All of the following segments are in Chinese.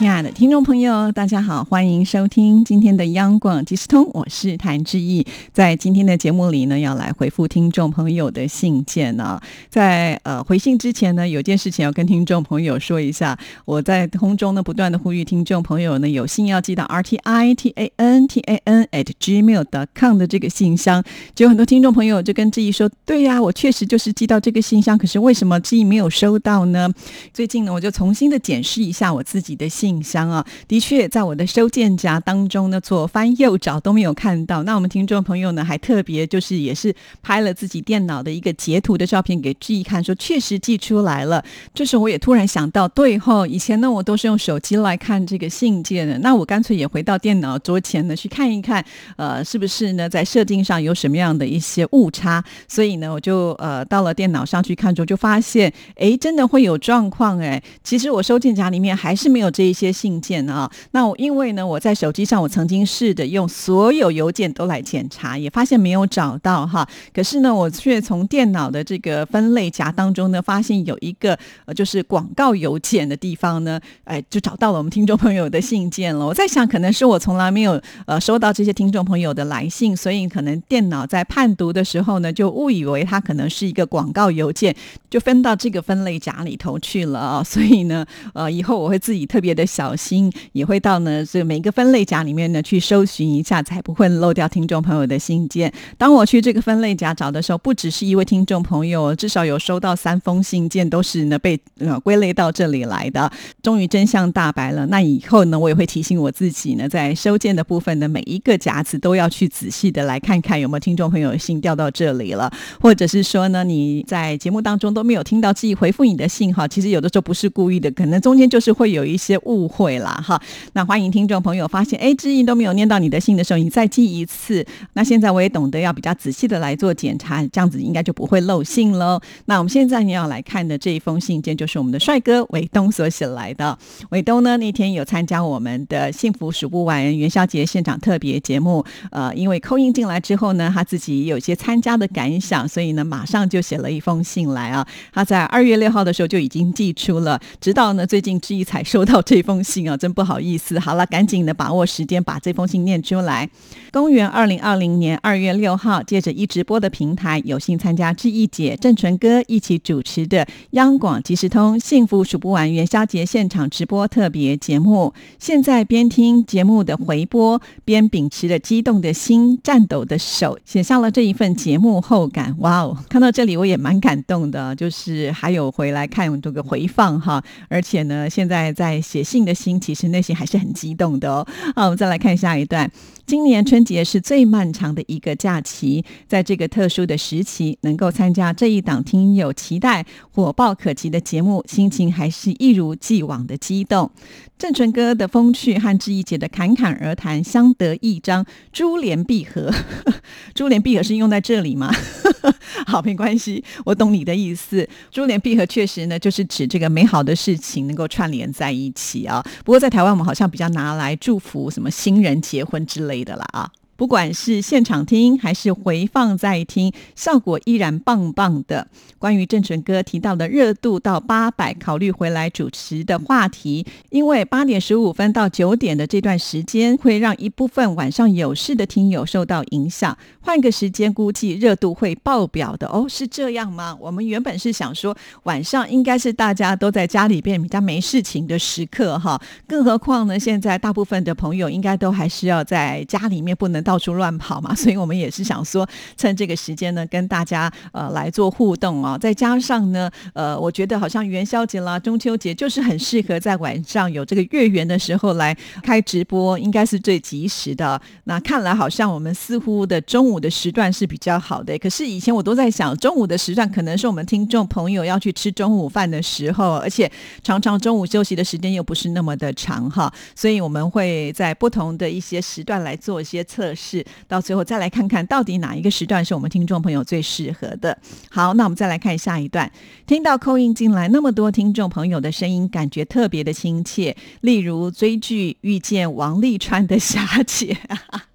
亲爱的听众朋友，大家好，欢迎收听今天的央广即时通，我是谭志毅。在今天的节目里呢，要来回复听众朋友的信件呢。在呃回信之前呢，有件事情要跟听众朋友说一下。我在空中呢，不断的呼吁听众朋友呢，有信要寄到 r t i t a n t a n at gmail dot com 的这个信箱。就有很多听众朋友就跟志毅说：“对呀，我确实就是寄到这个信箱，可是为什么志毅没有收到呢？”最近呢，我就重新的检视一下我自己的信。信箱啊，的确在我的收件夹当中呢，左翻右找都没有看到。那我们听众朋友呢，还特别就是也是拍了自己电脑的一个截图的照片给志毅看，说确实寄出来了。这时候我也突然想到，对后以前呢，我都是用手机来看这个信件的，那我干脆也回到电脑桌前呢去看一看，呃，是不是呢在设定上有什么样的一些误差？所以呢，我就呃到了电脑上去看之后，就发现，哎，真的会有状况哎。其实我收件夹里面还是没有这一。些信件啊，那我因为呢，我在手机上我曾经试着用所有邮件都来检查，也发现没有找到哈。可是呢，我却从电脑的这个分类夹当中呢，发现有一个呃，就是广告邮件的地方呢，哎，就找到了我们听众朋友的信件了。我在想，可能是我从来没有呃收到这些听众朋友的来信，所以可能电脑在判读的时候呢，就误以为它可能是一个广告邮件，就分到这个分类夹里头去了啊。所以呢，呃，以后我会自己特别的。小心也会到呢，这每一个分类夹里面呢去搜寻一下，才不会漏掉听众朋友的信件。当我去这个分类夹找的时候，不只是一位听众朋友，至少有收到三封信件，都是呢被呃归类到这里来的。终于真相大白了。那以后呢，我也会提醒我自己呢，在收件的部分的每一个夹子都要去仔细的来看看有没有听众朋友的信掉到这里了，或者是说呢，你在节目当中都没有听到自己回复你的信哈，其实有的时候不是故意的，可能中间就是会有一些误。会了哈，那欢迎听众朋友发现，哎，志毅都没有念到你的信的时候，你再寄一次。那现在我也懂得要比较仔细的来做检查，这样子应该就不会漏信喽。那我们现在你要来看的这一封信件，就是我们的帅哥伟东所写来的。伟东呢那天有参加我们的幸福数不完元宵节现场特别节目，呃，因为扣印进来之后呢，他自己有些参加的感想，所以呢马上就写了一封信来啊。他在二月六号的时候就已经寄出了，直到呢最近志毅才收到这封。封信啊，真不好意思。好了，赶紧的把握时间，把这封信念出来。公元二零二零年二月六号，借着一直播的平台，有幸参加志毅姐、郑纯哥一起主持的央广即时通幸福数不完元宵节现场直播特别节目。现在边听节目的回播，边秉持着激动的心、颤抖的手，写下了这一份节目后感。哇哦，看到这里我也蛮感动的，就是还有回来看这个回放哈，而且呢，现在在写静。的心其实内心还是很激动的哦。好，我们再来看下一段。今年春节是最漫长的一个假期，在这个特殊的时期，能够参加这一档听友期待、火爆可及的节目，心情还是一如既往的激动。郑淳哥的风趣和志毅姐的侃侃而谈相得益彰，珠联璧合。珠联璧合是用在这里吗？好，没关系，我懂你的意思。珠联璧合确实呢，就是指这个美好的事情能够串联在一起啊。不过在台湾，我们好像比较拿来祝福什么新人结婚之类记得了啊。不管是现场听还是回放再听，效果依然棒棒的。关于郑淳哥提到的热度到八百，考虑回来主持的话题，因为八点十五分到九点的这段时间，会让一部分晚上有事的听友受到影响。换个时间，估计热度会爆表的哦，是这样吗？我们原本是想说晚上应该是大家都在家里边比较没事情的时刻哈，更何况呢，现在大部分的朋友应该都还是要在家里面，不能到到处乱跑嘛，所以我们也是想说，趁这个时间呢，跟大家呃来做互动啊。再加上呢，呃，我觉得好像元宵节啦、中秋节，就是很适合在晚上有这个月圆的时候来开直播，应该是最及时的。那看来好像我们似乎的中午的时段是比较好的，可是以前我都在想，中午的时段可能是我们听众朋友要去吃中午饭的时候，而且常常中午休息的时间又不是那么的长哈，所以我们会在不同的一些时段来做一些测试。是，到最后再来看看到底哪一个时段是我们听众朋友最适合的。好，那我们再来看下一段，听到扣印进来那么多听众朋友的声音，感觉特别的亲切。例如追剧遇见王沥川的霞姐。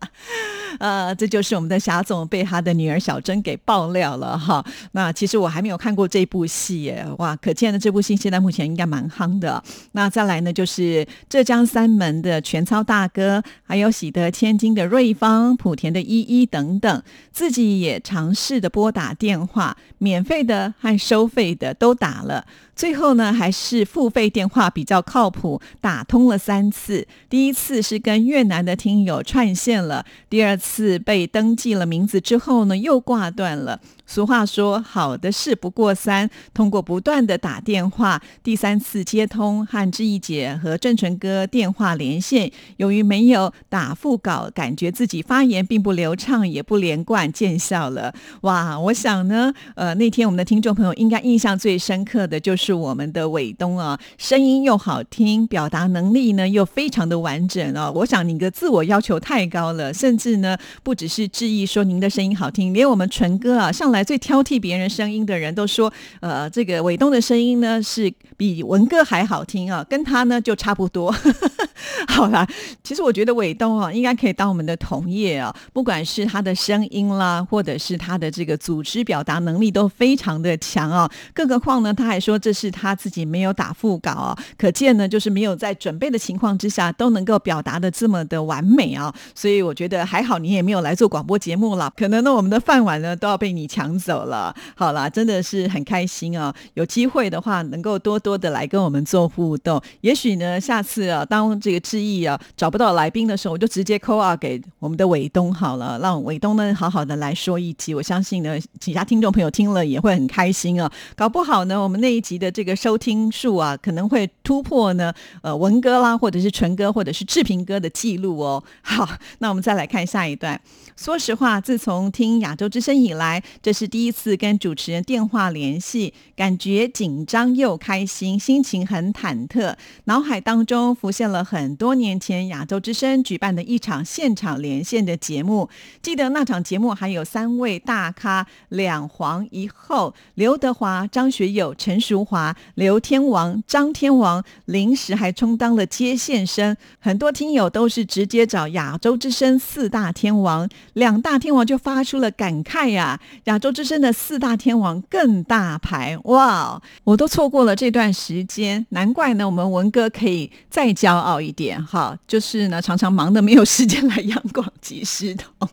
呃，这就是我们的霞总被他的女儿小珍给爆料了哈。那其实我还没有看过这部戏耶，哇，可见的这部戏现在目前应该蛮夯的。那再来呢，就是浙江三门的全操大哥，还有喜得千金的瑞芳、莆田的依依等等，自己也尝试的拨打电话，免费的和收费的都打了。最后呢，还是付费电话比较靠谱，打通了三次。第一次是跟越南的听友串线了，第二次被登记了名字之后呢，又挂断了。俗话说，好的事不过三。通过不断的打电话，第三次接通和志毅姐和郑纯哥电话连线，由于没有打腹稿，感觉自己发言并不流畅，也不连贯，见效了。哇，我想呢，呃，那天我们的听众朋友应该印象最深刻的就是我们的伟东啊，声音又好听，表达能力呢又非常的完整啊。我想你的自我要求太高了，甚至呢，不只是志毅说您的声音好听，连我们纯哥啊上来。最挑剔别人声音的人都说，呃，这个伟东的声音呢是比文哥还好听啊，跟他呢就差不多。好啦，其实我觉得伟东啊，应该可以当我们的同业啊，不管是他的声音啦，或者是他的这个组织表达能力都非常的强啊。更何况呢，他还说这是他自己没有打副稿啊，可见呢，就是没有在准备的情况之下都能够表达的这么的完美啊。所以我觉得还好，你也没有来做广播节目了，可能呢，我们的饭碗呢都要被你抢。抢走了，好啦，真的是很开心啊！有机会的话，能够多多的来跟我们做互动。也许呢，下次啊，当这个志毅啊找不到来宾的时候，我就直接 call 啊给我们的伟东好了，让伟东呢好好的来说一集。我相信呢，其他听众朋友听了也会很开心啊。搞不好呢，我们那一集的这个收听数啊，可能会突破呢呃文哥啦，或者是纯哥，或者是志平哥的记录哦。好，那我们再来看下一段。说实话，自从听亚洲之声以来，这是第一次跟主持人电话联系，感觉紧张又开心，心情很忐忑。脑海当中浮现了很多年前亚洲之声举办的一场现场连线的节目。记得那场节目还有三位大咖，两皇一后：刘德华、张学友、陈淑华。刘天王、张天王临时还充当了接线生，很多听友都是直接找亚洲之声四大天王。两大天王就发出了感慨呀！亚洲之声的四大天王更大牌哇！我都错过了这段时间，难怪呢，我们文哥可以再骄傲一点哈。就是呢，常常忙的没有时间来阳光及时通。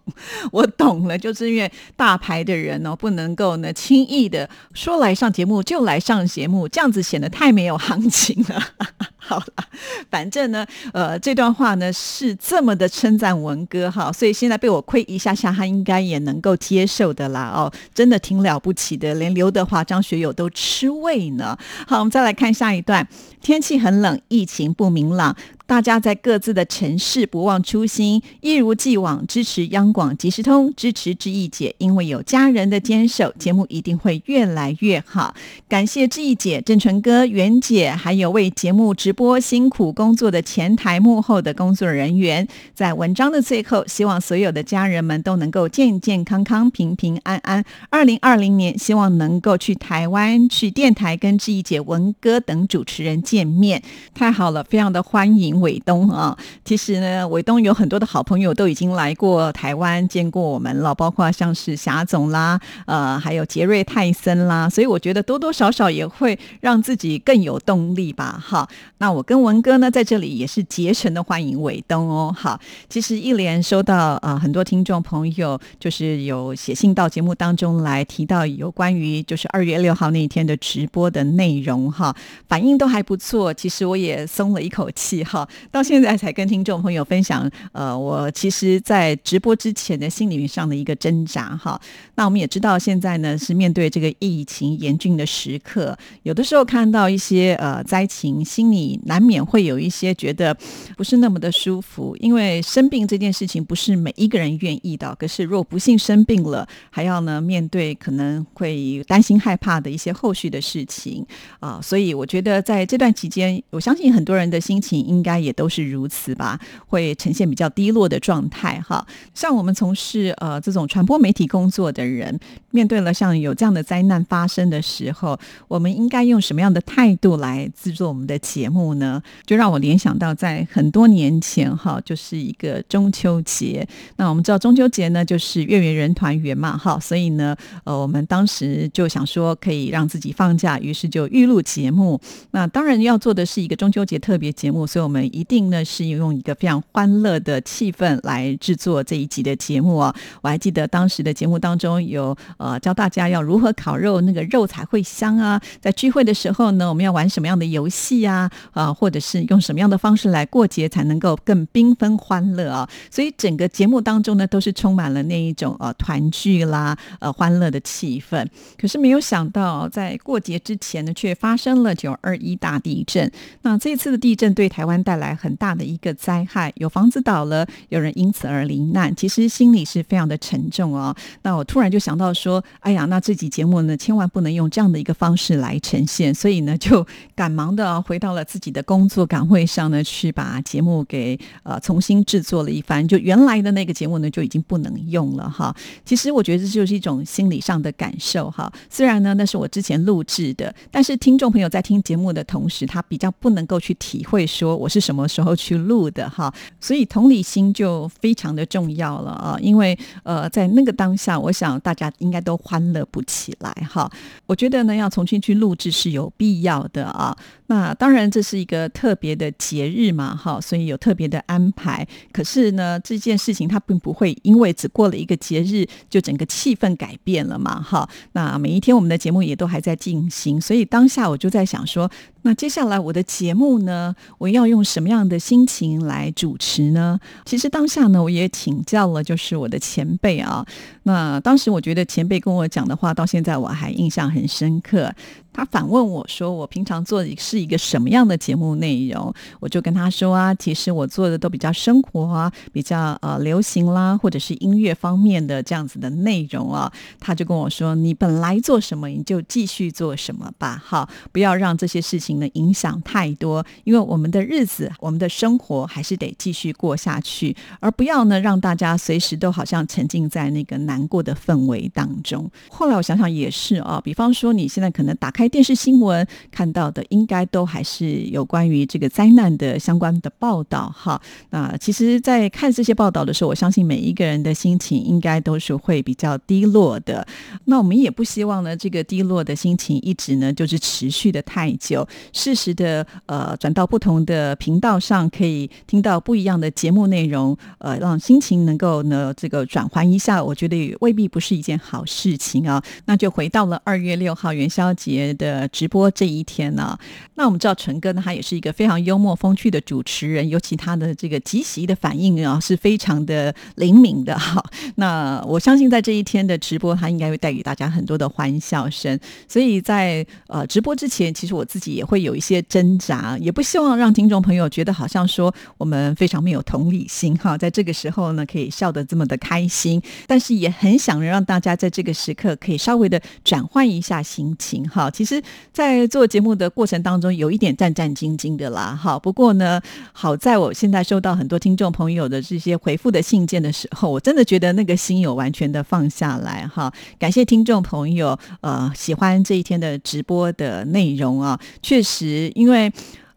我懂了，就是因为大牌的人呢，不能够呢轻易的说来上节目就来上节目，这样子显得太没有行情了。好了，反正呢，呃，这段话呢是这么的称赞文哥哈，所以现在被我亏一下下，他应该也能够接受的啦哦，真的挺了不起的，连刘德华、张学友都吃味呢。好，我们再来看下一段，天气很冷，疫情不明朗。大家在各自的城市不忘初心，一如既往支持央广即时通，支持志毅姐，因为有家人的坚守，节目一定会越来越好。感谢志毅姐、郑纯哥、袁姐，还有为节目直播辛苦工作的前台幕后的工作人员。在文章的最后，希望所有的家人们都能够健健康康、平平安安。二零二零年，希望能够去台湾、去电台跟志毅姐、文哥等主持人见面。太好了，非常的欢迎。伟东啊，其实呢，伟东有很多的好朋友都已经来过台湾见过我们了，包括像是霞总啦，呃，还有杰瑞泰森啦，所以我觉得多多少少也会让自己更有动力吧。哈，那我跟文哥呢在这里也是竭诚的欢迎伟东哦。好，其实一连收到啊很多听众朋友就是有写信到节目当中来提到有关于就是二月六号那一天的直播的内容哈，反应都还不错。其实我也松了一口气哈。到现在才跟听众朋友分享，呃，我其实，在直播之前的心理上的一个挣扎哈。那我们也知道，现在呢是面对这个疫情严峻的时刻，有的时候看到一些呃灾情，心里难免会有一些觉得不是那么的舒服，因为生病这件事情不是每一个人愿意的。可是，若不幸生病了，还要呢面对可能会担心害怕的一些后续的事情啊。所以，我觉得在这段期间，我相信很多人的心情应该。该也都是如此吧，会呈现比较低落的状态哈。像我们从事呃这种传播媒体工作的人，面对了像有这样的灾难发生的时候，我们应该用什么样的态度来制作我们的节目呢？就让我联想到在很多年前哈，就是一个中秋节。那我们知道中秋节呢，就是月圆人团圆嘛哈，所以呢，呃，我们当时就想说可以让自己放假，于是就预录节目。那当然要做的是一个中秋节特别节目，所以我们一定呢是用一个非常欢乐的气氛来制作这一集的节目啊。我还记得当时的节目当中有呃教大家要如何烤肉，那个肉才会香啊。在聚会的时候呢，我们要玩什么样的游戏啊？啊，或者是用什么样的方式来过节才能够更缤纷欢乐啊？所以整个节目当中呢，都是充满了那一种呃团聚啦、呃欢乐的气氛。可是没有想到，在过节之前呢，却发生了九二一大地震。那这次的地震对台湾带带来很大的一个灾害，有房子倒了，有人因此而罹难。其实心里是非常的沉重哦。那我突然就想到说，哎呀，那这集节目呢，千万不能用这样的一个方式来呈现。所以呢，就赶忙的回到了自己的工作岗位上呢，去把节目给呃重新制作了一番。就原来的那个节目呢，就已经不能用了哈。其实我觉得这就是一种心理上的感受哈。虽然呢，那是我之前录制的，但是听众朋友在听节目的同时，他比较不能够去体会说我是什么时候去录的哈。所以同理心就非常的重要了啊。因为呃，在那个当下，我想大家应该都欢乐不起来哈。我觉得呢，要重新去录制是有必要的啊。那当然，这是一个特别的节日嘛，哈，所以有特别的安排。可是呢，这件事情它并不会因为只过了一个节日，就整个气氛改变了嘛，哈。那每一天我们的节目也都还在进行，所以当下我就在想说，那接下来我的节目呢，我要用什么样的心情来主持呢？其实当下呢，我也请教了，就是我的前辈啊。那当时我觉得前辈跟我讲的话，到现在我还印象很深刻。他反问我说：“我平常做的是一个什么样的节目内容？”我就跟他说：“啊，其实我做的都比较生活啊，比较呃流行啦，或者是音乐方面的这样子的内容啊。”他就跟我说：“你本来做什么，你就继续做什么吧，好，不要让这些事情呢影响太多，因为我们的日子，我们的生活还是得继续过下去，而不要呢让大家随时都好像沉浸在那个难过的氛围当中。”后来我想想也是啊，比方说你现在可能打开。电视新闻看到的应该都还是有关于这个灾难的相关的报道哈。那其实，在看这些报道的时候，我相信每一个人的心情应该都是会比较低落的。那我们也不希望呢，这个低落的心情一直呢就是持续的太久。适时的呃转到不同的频道上，可以听到不一样的节目内容，呃，让心情能够呢这个转换一下，我觉得也未必不是一件好事情啊。那就回到了二月六号元宵节。的直播这一天呢，那我们知道纯哥呢，他也是一个非常幽默风趣的主持人，尤其他的这个即席的反应啊，是非常的灵敏的哈。那我相信在这一天的直播，他应该会带给大家很多的欢笑声。所以在呃直播之前，其实我自己也会有一些挣扎，也不希望让听众朋友觉得好像说我们非常没有同理心哈。在这个时候呢，可以笑得这么的开心，但是也很想让大家在这个时刻可以稍微的转换一下心情哈。其实，在做节目的过程当中，有一点战战兢兢的啦。好，不过呢，好在我现在收到很多听众朋友的这些回复的信件的时候，我真的觉得那个心有完全的放下来哈。感谢听众朋友，呃，喜欢这一天的直播的内容啊。确实，因为。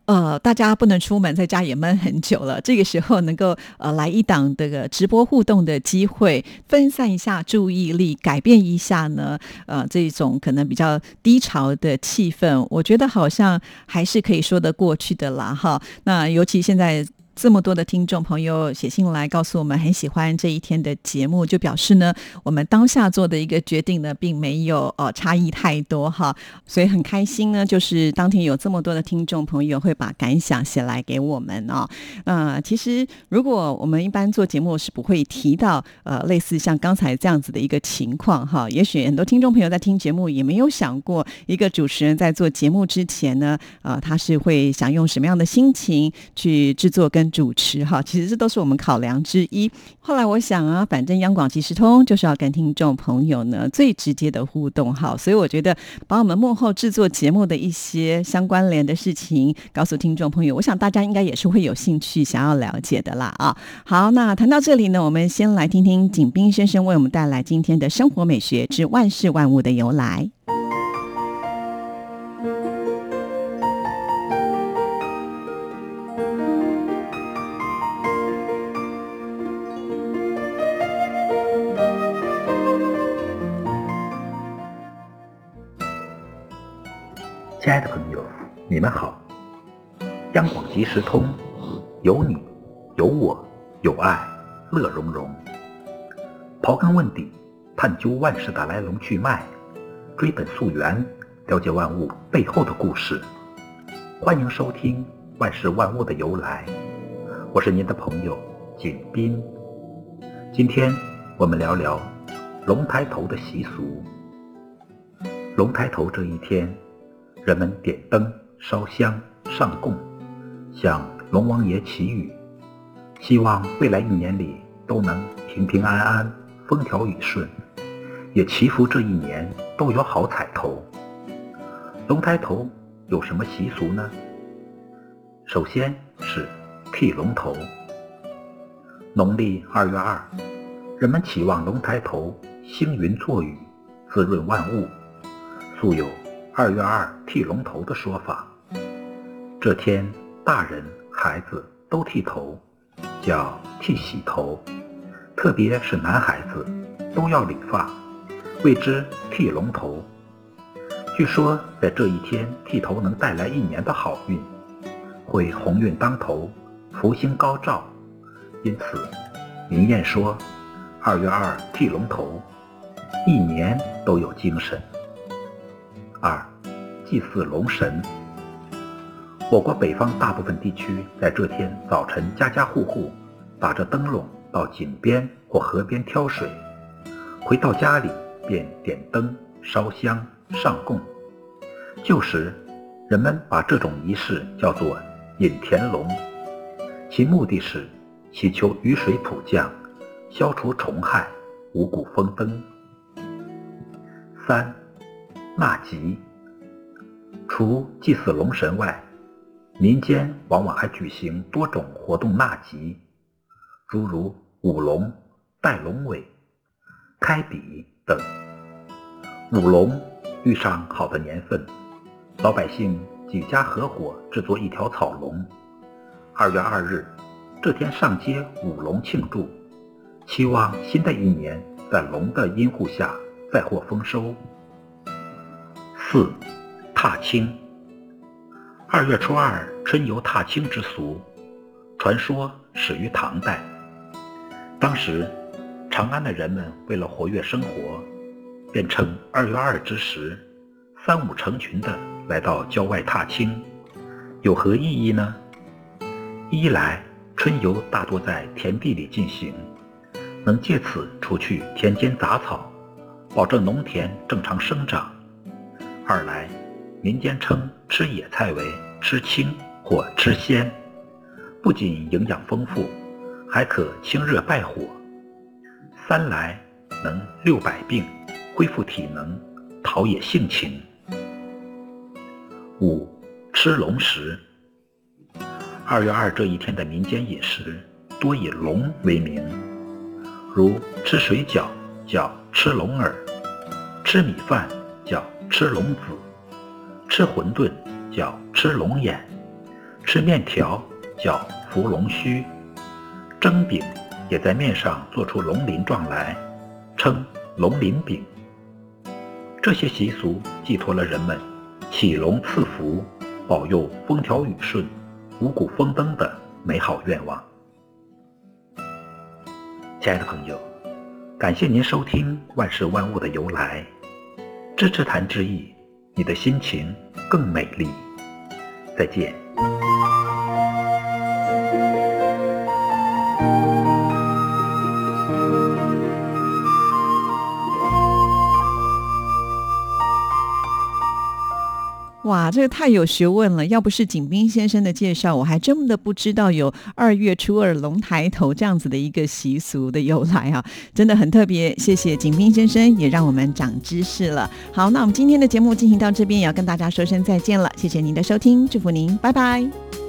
呃，大家不能出门，在家也闷很久了。这个时候能够呃来一档这个直播互动的机会，分散一下注意力，改变一下呢，呃，这种可能比较低潮的气氛，我觉得好像还是可以说得过去的啦，哈。那尤其现在。这么多的听众朋友写信来告诉我们很喜欢这一天的节目，就表示呢，我们当下做的一个决定呢，并没有呃差异太多哈，所以很开心呢，就是当天有这么多的听众朋友会把感想写来给我们哦。那其实如果我们一般做节目是不会提到呃类似像刚才这样子的一个情况哈，也许很多听众朋友在听节目也没有想过，一个主持人在做节目之前呢，呃他是会想用什么样的心情去制作跟主持哈，其实这都是我们考量之一。后来我想啊，反正央广即时通就是要跟听众朋友呢最直接的互动哈，所以我觉得把我们幕后制作节目的一些相关联的事情告诉听众朋友，我想大家应该也是会有兴趣想要了解的啦啊。好，那谈到这里呢，我们先来听听景斌先生为我们带来今天的生活美学之万事万物的由来。时通，有你，有我，有爱，乐融融。刨根问底，探究万事的来龙去脉，追本溯源，了解万物背后的故事。欢迎收听《万事万物的由来》，我是您的朋友景斌。今天我们聊聊龙抬头的习俗。龙抬头这一天。人们点灯、烧香、上供，向龙王爷祈雨，希望未来一年里都能平平安安、风调雨顺，也祈福这一年都有好彩头。龙抬头有什么习俗呢？首先是剃龙头。农历二月二，人们期望龙抬头，星云作雨，滋润万物，素有。二月二剃龙头的说法，这天大人孩子都剃头，叫剃洗头，特别是男孩子都要理发，谓之剃龙头。据说在这一天剃头能带来一年的好运，会鸿运当头，福星高照，因此民谚说二月二剃龙头，一年都有精神。二，祭祀龙神。我国北方大部分地区在这天早晨，家家户户打着灯笼到井边或河边挑水，回到家里便点灯、烧香、上供。旧时，人们把这种仪式叫做“引田龙”，其目的是祈求雨水普降，消除虫害，五谷丰登。三。纳吉，除祭祀龙神外，民间往往还举行多种活动纳吉，诸如舞龙、戴龙尾、开笔等。舞龙遇上好的年份，老百姓几家合伙制作一条草龙。二月二日这天上街舞龙庆祝，期望新的一年在龙的荫护下再获丰收。四踏青。二月初二春游踏青之俗，传说始于唐代。当时，长安的人们为了活跃生活，便趁二月二之时，三五成群的来到郊外踏青。有何意义呢？一来，春游大多在田地里进行，能借此除去田间杂草，保证农田正常生长。二来，民间称吃野菜为吃青或吃鲜，不仅营养丰富，还可清热败火。三来，能六百病，恢复体能，陶冶性情。五吃龙食。二月二这一天的民间饮食多以龙为名，如吃水饺叫吃龙耳，吃米饭叫。吃龙子，吃馄饨叫吃龙眼，吃面条叫扶龙须，蒸饼也在面上做出龙鳞状来，称龙鳞饼。这些习俗寄托了人们祈龙赐福、保佑风调雨顺、五谷丰登的美好愿望。亲爱的朋友，感谢您收听万事万物的由来。支持谈之意，你的心情更美丽。再见。哇，这个太有学问了！要不是景斌先生的介绍，我还真的不知道有二月初二龙抬头这样子的一个习俗的由来啊，真的很特别。谢谢景斌先生，也让我们长知识了。好，那我们今天的节目进行到这边，也要跟大家说声再见了。谢谢您的收听，祝福您，拜拜。